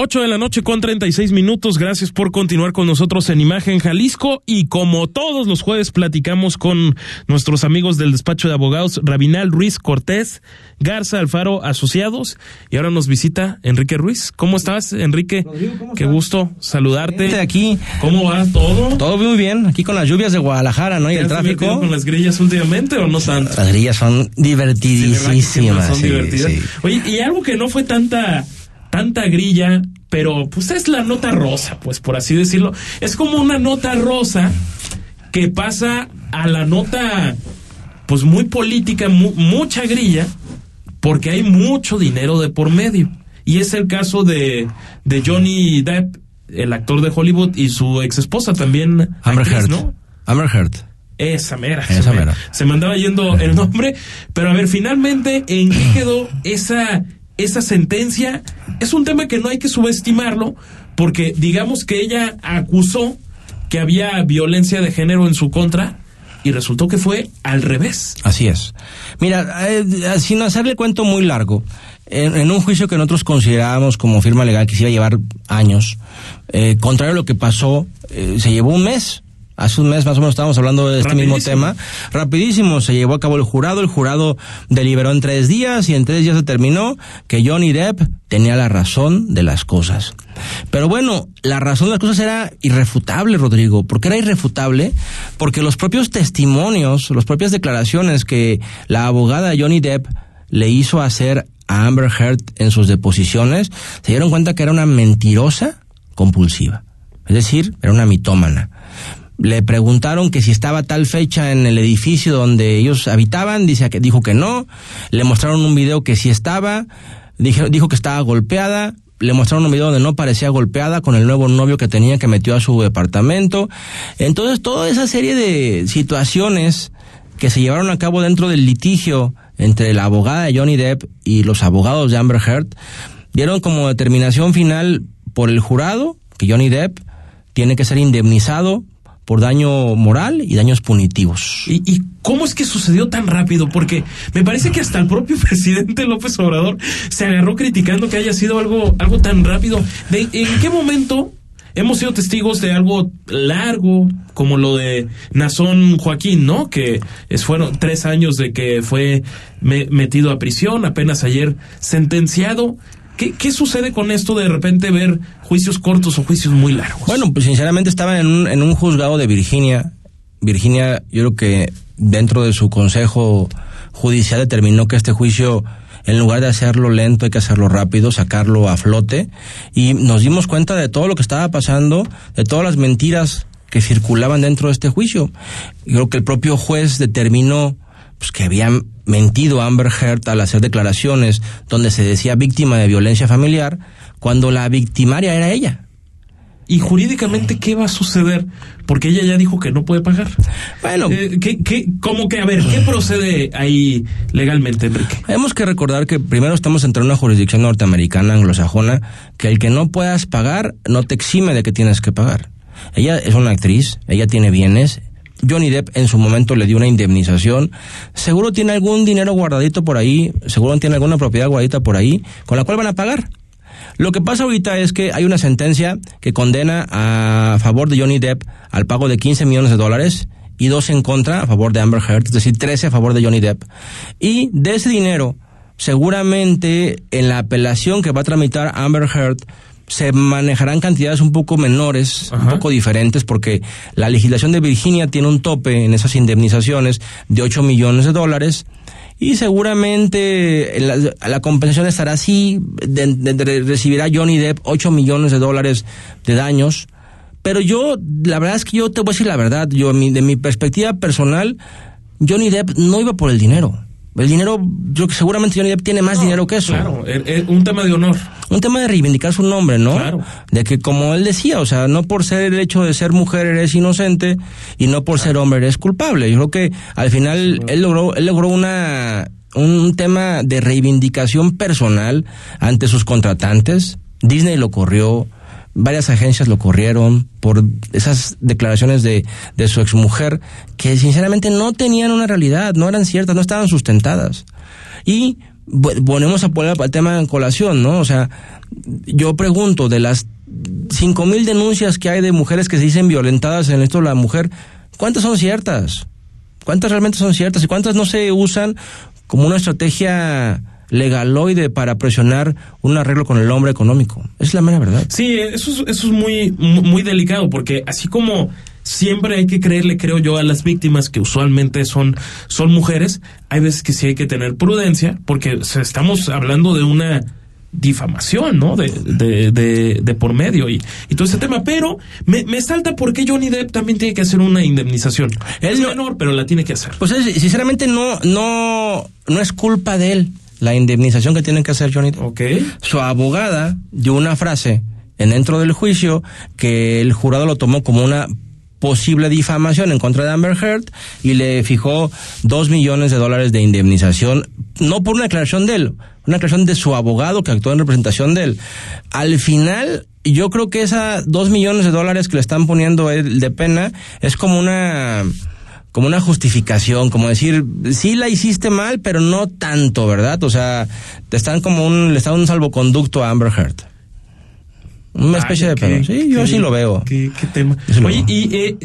8 de la noche con 36 minutos. Gracias por continuar con nosotros en Imagen Jalisco. Y como todos los jueves, platicamos con nuestros amigos del despacho de abogados Rabinal Ruiz Cortés, Garza Alfaro Asociados. Y ahora nos visita Enrique Ruiz. ¿Cómo estás, Enrique? Qué gusto saludarte. aquí. ¿Cómo va todo? Todo muy bien. Aquí con las lluvias de Guadalajara, ¿no? Y el tráfico. con las grillas últimamente o no tanto? Las grillas son divertidísimas. son divertidas. Oye, y algo que no fue tanta tanta grilla, pero pues es la nota rosa, pues por así decirlo. Es como una nota rosa que pasa a la nota pues muy política, mucha grilla, porque hay mucho dinero de por medio. Y es el caso de, de Johnny Depp, el actor de Hollywood, y su ex esposa también. Amber Heard. ¿no? Amber Heard. Esa mera. Esa mera. Se me andaba yendo el nombre. Pero a ver, finalmente, ¿en qué quedó esa esa sentencia es un tema que no hay que subestimarlo porque digamos que ella acusó que había violencia de género en su contra y resultó que fue al revés. Así es. Mira, eh, sin hacerle cuento muy largo, en, un juicio que nosotros considerábamos como firma legal que se iba a llevar años, eh, contrario a lo que pasó, eh, se llevó un mes hace un mes más o menos estábamos hablando de este mismo tema. Rapidísimo, se llevó a cabo el jurado, el jurado deliberó en tres días y en tres días se terminó que Johnny Depp tenía la razón de las cosas. Pero bueno, la razón de las cosas era irrefutable, Rodrigo. ¿Por qué era irrefutable? Porque los propios testimonios, las propias declaraciones que la abogada Johnny Depp le hizo hacer a Amber Heard en sus deposiciones, se dieron cuenta que era una mentirosa compulsiva. Es decir, era una mitómana le preguntaron que si estaba tal fecha en el edificio donde ellos habitaban, dice que dijo que no, le mostraron un video que sí estaba, dijo, dijo que estaba golpeada, le mostraron un video donde no parecía golpeada con el nuevo novio que tenía que metió a su departamento. Entonces, toda esa serie de situaciones que se llevaron a cabo dentro del litigio entre la abogada de Johnny Depp y los abogados de Amber Heard dieron como determinación final por el jurado que Johnny Depp tiene que ser indemnizado por daño moral y daños punitivos. ¿Y, cómo es que sucedió tan rápido? Porque me parece que hasta el propio (laughs) presidente López Obrador se agarró criticando que haya sido algo, algo tan rápido. ¿En qué momento hemos sido testigos de algo largo, como lo de Nazón Joaquín, ¿no? Que es, fueron tres años de que fue metido a prisión, apenas ayer sentenciado. ¿Qué, ¿Qué, sucede con esto de repente ver juicios cortos o juicios muy largos? Bueno, pues sinceramente estaba en un, en un juzgado de Virginia. Virginia, yo creo que dentro de su consejo judicial determinó que este juicio en lugar de hacerlo lento hay que hacerlo rápido, sacarlo a flote y nos dimos cuenta de todo lo que estaba pasando, de todas las mentiras que circulaban dentro de este juicio. Creo que el propio juez determinó pues, que habían mentido a Amber Heard al hacer declaraciones donde se decía víctima de violencia familiar cuando la victimaria era ella. ¿Y jurídicamente qué va a suceder? Porque ella ya dijo que no puede pagar. Bueno, eh, ¿qué, qué, cómo que, a ver, qué procede ahí legalmente, Enrique? Tenemos que recordar que primero estamos entre una jurisdicción norteamericana, anglosajona, que el que no puedas pagar no te exime de que tienes que pagar. Ella es una actriz, ella tiene bienes, Johnny Depp en su momento le dio una indemnización. Seguro tiene algún dinero guardadito por ahí, seguro tiene alguna propiedad guardadita por ahí, con la cual van a pagar. Lo que pasa ahorita es que hay una sentencia que condena a favor de Johnny Depp al pago de 15 millones de dólares y dos en contra a favor de Amber Heard, es decir, 13 a favor de Johnny Depp. Y de ese dinero, seguramente en la apelación que va a tramitar Amber Heard, se manejarán cantidades un poco menores, un poco diferentes, porque la legislación de Virginia tiene un tope en esas indemnizaciones de 8 millones de dólares y seguramente la, compensación estará así, recibirá Johnny Depp 8 millones de dólares de daños. Pero yo, la verdad es que yo te voy a decir la verdad, yo de mi perspectiva personal, Johnny Depp no iba por el dinero. El dinero, yo que seguramente Johnny Depp tiene más dinero que eso. Claro, un tema de honor. Un tema de reivindicar su nombre, ¿no? Claro. De que como él decía, o sea, no por ser el hecho de ser mujer eres inocente y no por ser hombre eres culpable. Yo creo que al final él logró, él logró una un tema de reivindicación personal ante sus contratantes. Disney lo corrió, varias agencias lo corrieron por esas declaraciones de, de su exmujer que sinceramente no tenían una realidad, no eran ciertas, no estaban sustentadas. Y ponemos a poner el tema en colación, ¿no? O sea, yo pregunto, de las cinco mil denuncias que hay de mujeres que se dicen violentadas en esto la mujer, ¿cuántas son ciertas? ¿Cuántas realmente son ciertas? ¿Y cuántas no se usan como una estrategia legaloide para presionar un arreglo con el hombre económico. Es la mera verdad. Sí, eso es, eso es muy, muy delicado, porque así como siempre hay que creerle, creo yo, a las víctimas que usualmente son, son mujeres, hay veces que sí hay que tener prudencia, porque estamos hablando de una difamación, ¿no? De, de, de, por medio y, y, todo ese tema. Pero me, me salta porque Johnny Depp también tiene que hacer una indemnización. Es menor, pero la tiene que hacer. Pues sinceramente no, no, no es culpa de él la indemnización que tienen que hacer Johnny Su abogada dio una frase en dentro del juicio que el jurado lo tomó como una posible difamación en contra de Amber Heard y le fijó dos millones de dólares de indemnización, no por una declaración de él, una declaración de su abogado que actuó en representación de él. Al final, yo creo que esa dos millones de dólares que le están poniendo él de pena es como una como una justificación, como decir, sí la hiciste mal, pero no tanto, ¿verdad? O sea, te están como un, le están un salvoconducto a Amber Heard. Una especie de pedo. Sí, yo sí lo veo. Qué, tema. Oye, y eh,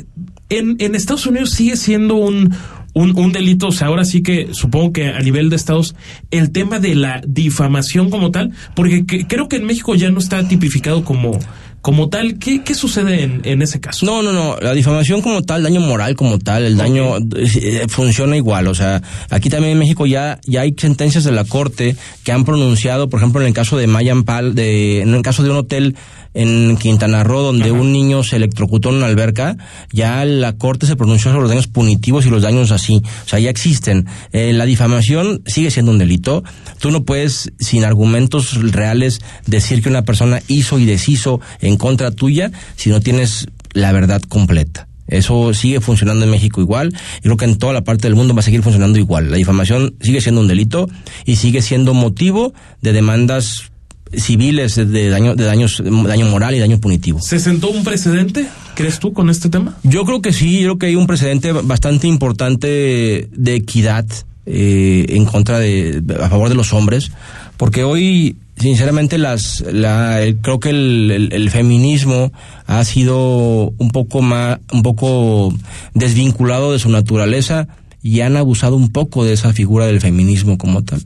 en, en Estados Unidos sigue siendo un, un, un, delito, o sea, ahora sí que supongo que a nivel de estados, el tema de la difamación como tal, porque creo que en México ya no está tipificado como, como tal, ¿qué, qué sucede en, en, ese caso? No, no, no. La difamación como tal, daño moral como tal, el daño eh, funciona igual. O sea, aquí también en México ya, ya hay sentencias de la corte que han pronunciado, por ejemplo, en el caso de Mayan Pal, de, en el caso de un hotel en Quintana Roo, donde un niño se electrocutó en una alberca, ya la corte se pronunció sobre los daños punitivos y los daños así. O sea, ya existen. Eh, la difamación sigue siendo un delito. Tú no puedes, sin argumentos reales, decir que una persona hizo y deshizo en contra tuya si no tienes la verdad completa. Eso sigue funcionando en México igual y creo que en toda la parte del mundo va a seguir funcionando igual. La difamación sigue siendo un delito y sigue siendo motivo de demandas civiles de daño de daños daño moral y daño punitivo. ¿Se sentó un precedente, crees tú, con este tema? Yo creo que sí, yo creo que hay un precedente bastante importante de equidad eh, en contra de a favor de los hombres, porque hoy sinceramente las la, creo que el, el, feminismo ha sido un poco más un poco desvinculado de su naturaleza y han abusado un poco de esa figura del feminismo como tal.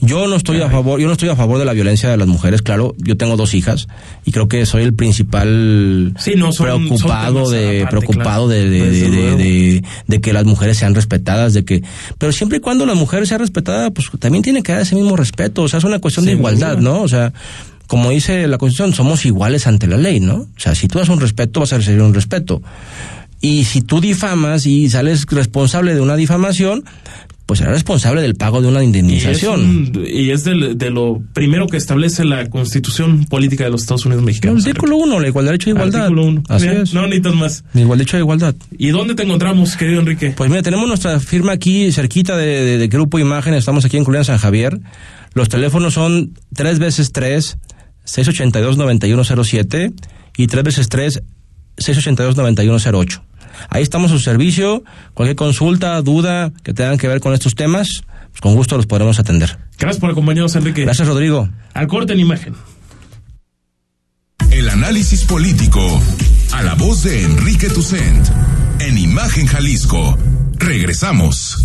Yo no estoy a favor, yo no estoy a favor de la violencia de las mujeres, claro, yo tengo dos hijas y creo que soy el principal preocupado de preocupado de, de, de, que las mujeres sean respetadas, de que pero siempre y cuando las mujeres sean respetadas, pues también tiene que dar ese mismo respeto, o sea, es una cuestión de igualdad, ¿no? O sea, como dice la Constitución, somos iguales ante la ley, ¿no? O sea, si tú das un respeto, vas a recibir un respeto. Y si tú difamas y sales responsable de una difamación, pues será responsable del pago de una indemnización. Y es, de lo primero que establece la Constitución Política de los Estados Unidos Mexicanos. El artículo 1, la igualdad derecho de igualdad. Artículo 1. Así es. No necesitas más. Igual derecho de igualdad. ¿Y dónde te encontramos, querido Enrique? Pues mira, tenemos nuestra firma aquí cerquita de, de, Grupo Imagen, estamos aquí en Culián San Javier. Los teléfonos son tres veces tres, 682-9107 y tres veces tres, 682-9108. Ahí estamos a su servicio. Cualquier consulta, duda que tengan que ver con estos temas, pues con gusto los podremos atender. Gracias por acompañarnos, Enrique. Gracias, Rodrigo. Al corte en imagen. El análisis político a la voz de Enrique Tucent en Imagen Jalisco. Regresamos.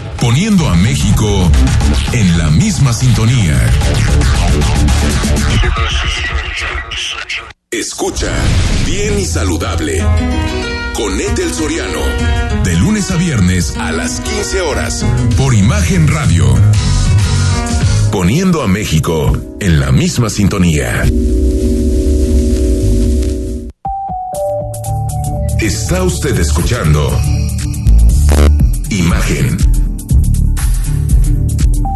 poniendo a México en la misma sintonía. Escucha bien y saludable con Etel Soriano de lunes a viernes a las 15 horas por Imagen Radio. Poniendo a México en la misma sintonía. Está usted escuchando Imagen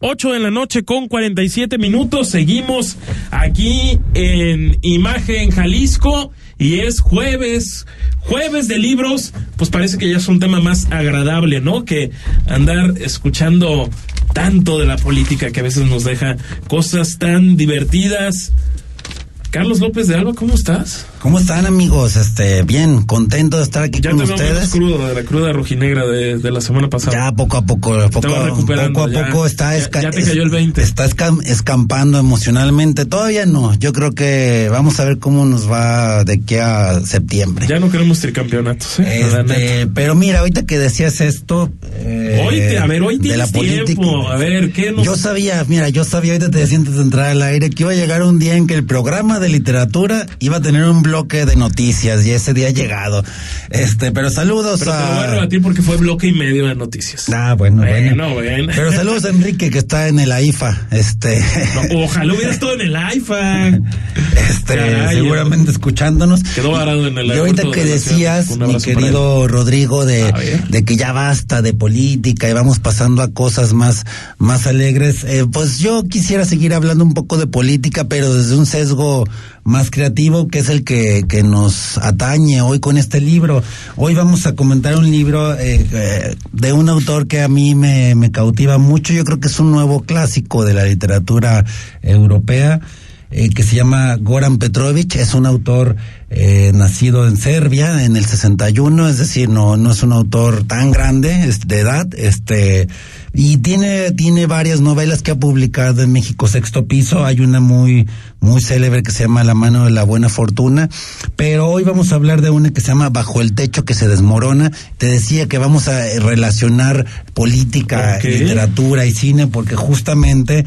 8 de la noche con 47 minutos. Seguimos aquí en Imagen Jalisco y es jueves, jueves de libros. Pues parece que ya es un tema más agradable, ¿no? Que andar escuchando tanto de la política que a veces nos deja cosas tan divertidas. Carlos López de Alba, ¿cómo estás? ¿Cómo están amigos? Este, bien, contento de estar aquí con ustedes. Ya crudo de la cruda rojinegra de, de, la semana pasada. Ya poco a poco, poco, poco a poco está ya, te cayó el 20. está escampando emocionalmente. Todavía no. Yo creo que vamos a ver cómo nos va de aquí a septiembre. Ya no queremos tricampeonatos. ¿eh? Este, pero mira, ahorita que decías esto, eh, hoy te, a ver, hoy tienes de la tiempo. A ver, ¿qué nos... Yo sabía, mira, yo sabía ahorita te decía antes de entrar al aire que iba a llegar un día en que el programa de literatura iba a tener un blog bloque de noticias y ese día ha llegado. Este, pero saludos Pero a. te lo voy a rebatir porque fue bloque y medio de noticias. Ah, bueno, bueno. Bueno, bueno. Pero saludos a Enrique que está en el AIFA. Este. No, ojalá hubiera estado en el AIFA. Este, Caray, seguramente escuchándonos. Quedó varado en el Y ahorita que de decías, mi querido Rodrigo, de, de que ya basta de política y vamos pasando a cosas más, más alegres, eh, pues yo quisiera seguir hablando un poco de política, pero desde un sesgo más creativo, que es el que, que nos atañe hoy con este libro. Hoy vamos a comentar un libro eh, eh, de un autor que a mí me, me cautiva mucho. Yo creo que es un nuevo clásico de la literatura europea eh, que se llama Goran Petrovic, es un autor eh, nacido en Serbia en el 61, es decir, no, no es un autor tan grande de edad, este, y tiene, tiene varias novelas que ha publicado en México Sexto Piso, hay una muy, muy célebre que se llama La mano de la buena fortuna, pero hoy vamos a hablar de una que se llama Bajo el techo que se desmorona, te decía que vamos a relacionar política, literatura y cine porque justamente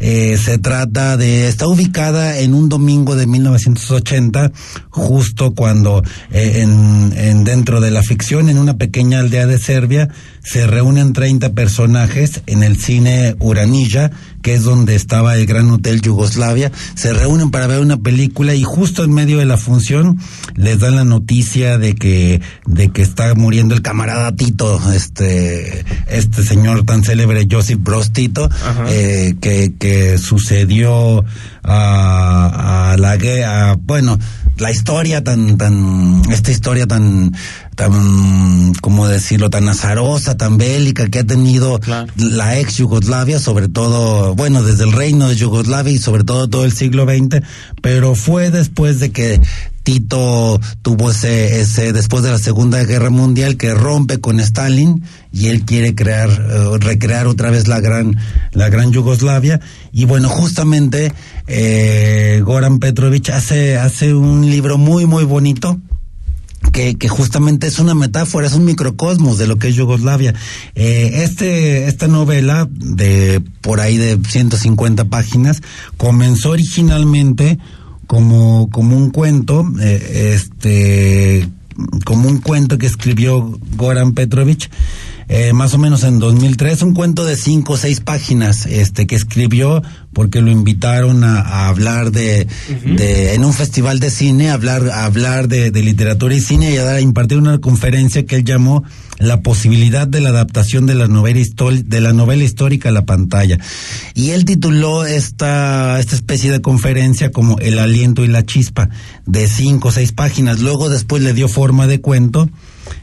eh, se trata de, está ubicada en un domingo de 1980, justo cuando eh, en, en dentro de la ficción, en una pequeña aldea de Serbia, se reúnen 30 personajes en el cine Uranilla, que es donde estaba el Gran Hotel Yugoslavia, se reúnen para ver una película y justo en medio de la función les dan la noticia de que, de que está muriendo el camarada Tito, este, este señor tan célebre Josip Broz Tito, eh, que, que sucedió a, a la guerra, bueno, la historia tan, tan, esta historia tan, tan, ¿cómo decirlo?, tan azarosa, tan bélica que ha tenido la ex Yugoslavia, sobre todo, bueno, desde el reino de Yugoslavia y sobre todo todo el siglo XX, pero fue después de que Tito tuvo ese, ese, después de la Segunda Guerra Mundial, que rompe con Stalin y él quiere crear, eh, recrear otra vez la gran, la gran Yugoslavia. Y bueno, justamente, eh, Goran Petrovic hace, hace un libro muy, muy bonito, que, que justamente es una metáfora, es un microcosmos de lo que es Yugoslavia. Eh, este, esta novela de por ahí de 150 páginas comenzó originalmente como, como un cuento, eh, este, como un cuento que escribió Goran Petrovic, eh, más o menos en 2003, un cuento de cinco o seis páginas, este, que escribió porque lo invitaron a, a hablar de, de, en un festival de cine, a hablar, a hablar de, de literatura y cine y a, dar, a impartir una conferencia que él llamó la posibilidad de la adaptación de la novela histórica, de la novela histórica a la pantalla. Y él tituló esta, esta especie de conferencia como El aliento y la chispa, de cinco o seis páginas. Luego después le dio forma de cuento,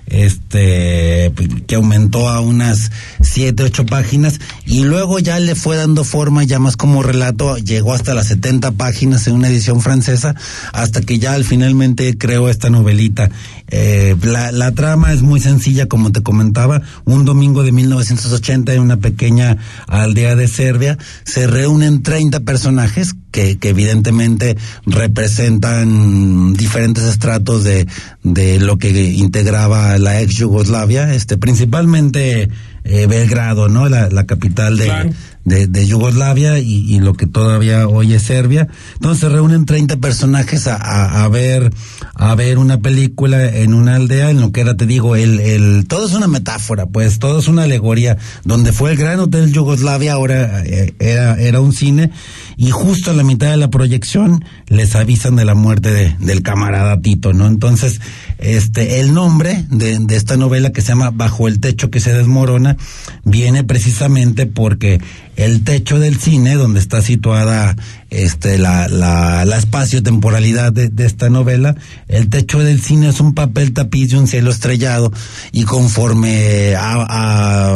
este que aumentó a unas siete, ocho páginas y luego ya le fue dando forma ya más como relato, llegó hasta las 70 páginas en una edición francesa, hasta que ya al finalmente creó esta novelita. Eh, la, la trama es muy sencilla, como te comentaba, un domingo de 1980 en una pequeña aldea de Serbia, se reúnen 30 personajes que, que evidentemente representan diferentes estratos de, de lo que integraba la ex Yugoslavia, este, principalmente eh, Belgrado, ¿no? La, capital de. De, de Yugoslavia y, y lo que todavía hoy es Serbia. Entonces se reúnen 30 personajes a, a, a ver a ver una película en una aldea en lo que era, te digo, el, el todo es una metáfora, pues todo es una alegoría. Donde fue el gran hotel Yugoslavia ahora eh, era, era un cine y justo a la mitad de la proyección les avisan de la muerte de, del camarada Tito, ¿no? Entonces, este, el nombre de, de esta novela que se llama Bajo el techo que se desmorona viene precisamente porque el techo del cine, donde está situada este, la, la, la espacio-temporalidad de, de esta novela, el techo del cine es un papel tapiz de un cielo estrellado y conforme a-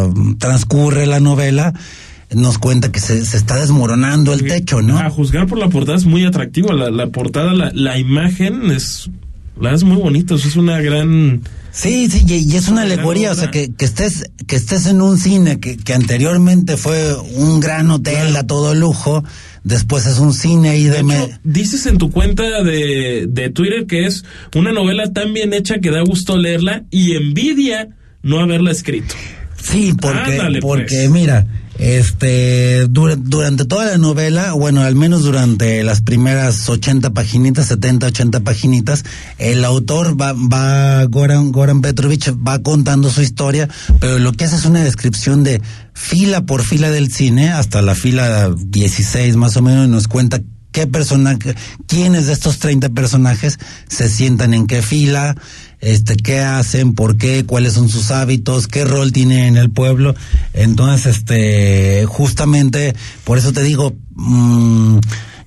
a- transcurre la novela, nos cuenta que se, se está desmoronando el techo, ¿no? A juzgar por la portada es muy atractivo. La, la portada, la, la imagen es, la es muy bonita. Es una gran. Sí, sí, y, y es una alegoría, o sea, que, que estés, que estés en un cine que, que anteriormente fue un gran hotel a todo lujo, después es un cine ahí de, me- Dices en tu cuenta de, de Twitter que es una novela tan bien hecha que da gusto leerla y envidia no haberla escrito. Sí, porque, Ándale, porque pues. mira, este, durante toda la novela, bueno, al menos durante las primeras 80 paginitas, 70, 80 paginitas, el autor va, va, Goran, Goran Petrovich va contando su historia, pero lo que hace es una descripción de fila por fila del cine, hasta la fila 16 más o menos, y nos cuenta qué personaje, quiénes de estos 30 personajes se sientan en qué fila, este, qué hacen, por qué, cuáles son sus hábitos, qué rol tienen en el pueblo. Entonces, este, justamente, por eso te digo, mmm,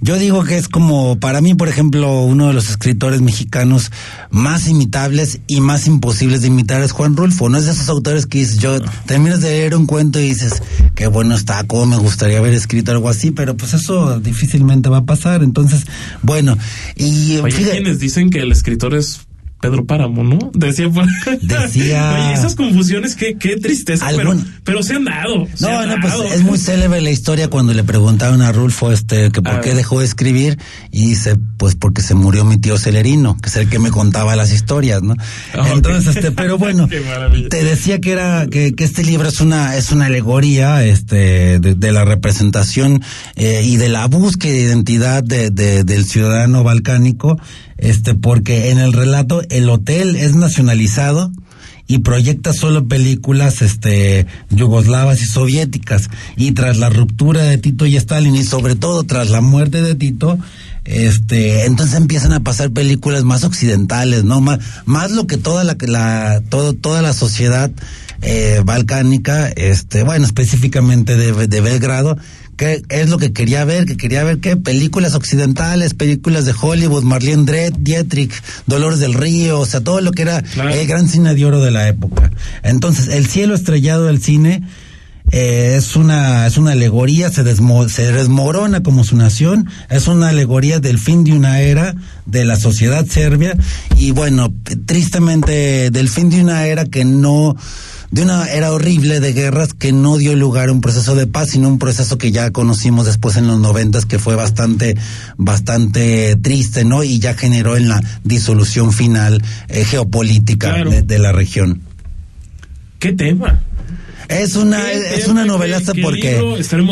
yo digo que es como, para mí, por ejemplo, uno de los escritores mexicanos más imitables y más imposibles de imitar es Juan Rulfo. No es de esos autores que dices, yo terminas de leer un cuento y dices, qué bueno está, cómo me gustaría haber escrito algo así, pero pues eso difícilmente va a pasar. Entonces, bueno, y... Oye, quienes dicen que el escritor es Pedro Páramo, ¿no? Decía por... Decía... (laughs) Oye, esas confusiones, qué, qué tristeza, pero, pero se han dado. Se no, han no, dado. pues es muy célebre la historia cuando le preguntaron a Rulfo este que por A qué ver. dejó de escribir y dice, pues porque se murió mi tío Celerino, que es el que me contaba las historias, ¿no? Ah, Entonces, este, (laughs) pero bueno, te decía que era que, que este libro es una es una alegoría este de, de la representación eh, y de la búsqueda de identidad de, de- del ciudadano balcánico este porque en el relato el hotel es nacionalizado y proyecta solo películas este yugoslavas y soviéticas. Y tras la ruptura de Tito y Stalin y sobre todo tras la muerte de Tito este entonces empiezan a pasar películas más occidentales no más más lo que toda la, la todo toda la sociedad eh, balcánica este bueno específicamente de, de Belgrado que es lo que quería ver, que quería ver qué películas occidentales, películas de Hollywood, Marlene Dret- Dietrich, Dolores del Río, o sea, todo lo que era el gran cine de oro de la época. Entonces, el cielo estrellado del cine eh, es una es una alegoría, se, desmo- se desmorona como su nación, es una alegoría del fin de una era de la sociedad serbia y bueno, tristemente del fin de una era que no de una era horrible de guerras que no dio lugar a un proceso de paz, sino un proceso que ya conocimos después en los noventas que fue bastante, bastante triste, ¿no? Y ya generó en la disolución final eh, geopolítica Claro. de, de la región. ¿Qué tema? Es una, ¿Qué es una novelaza porque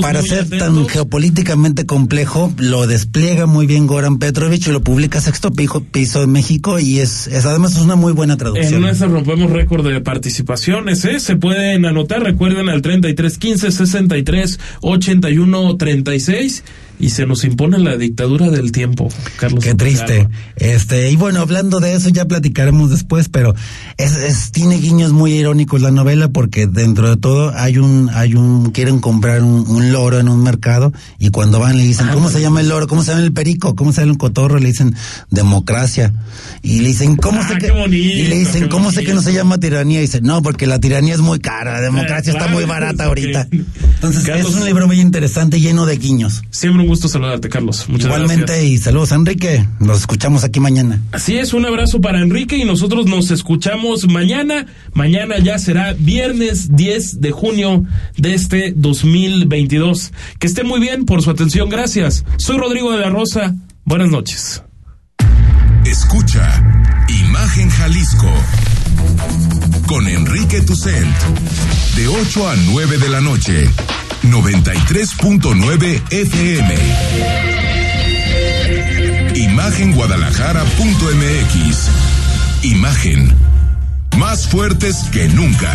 para ser tan geopolíticamente complejo lo despliega muy bien Goran Petrovich y lo publica Sexto Piso, Piso en México y es, es además es una muy buena En traducción. esas rompemos récord de participaciones, ¿eh? Se pueden anotar, recuerden al 33 15 63 81 36 y se nos impone la dictadura del tiempo, Carlos. Qué triste. Este, y bueno, hablando de eso ya platicaremos después, pero es, es- tiene guiños muy irónicos la novela porque dentro de todo hay un, hay un, quieren comprar un, un loro en un mercado y cuando van le dicen, ¿cómo se llama el loro? ¿Cómo se llama el perico? ¿Cómo se llama el cotorro? Le dicen, democracia. Y le dicen, ¿cómo sé que, y le dicen, ¿cómo sé que no se llama tiranía? Y dice, no, porque la tiranía es muy cara, la democracia está muy barata (laughs) ahorita. Entonces, es un libro muy interesante lleno de guiños. Siempre un gusto saludarte, Carlos. Muchas Igualmente, gracias. y saludos a Enrique. Los escuchamos aquí mañana. Así es, un abrazo para Enrique y nosotros nos escuchamos mañana. Mañana ya será viernes 10 de junio de este 2022. Que esté muy bien por su atención, gracias. Soy Rodrigo de la Rosa. Buenas noches. Escucha Imagen Jalisco con Enrique Tucent de 8 a 9 de la noche 93.9 FM Imagenguadalajara.mx Imagen. Más fuertes que nunca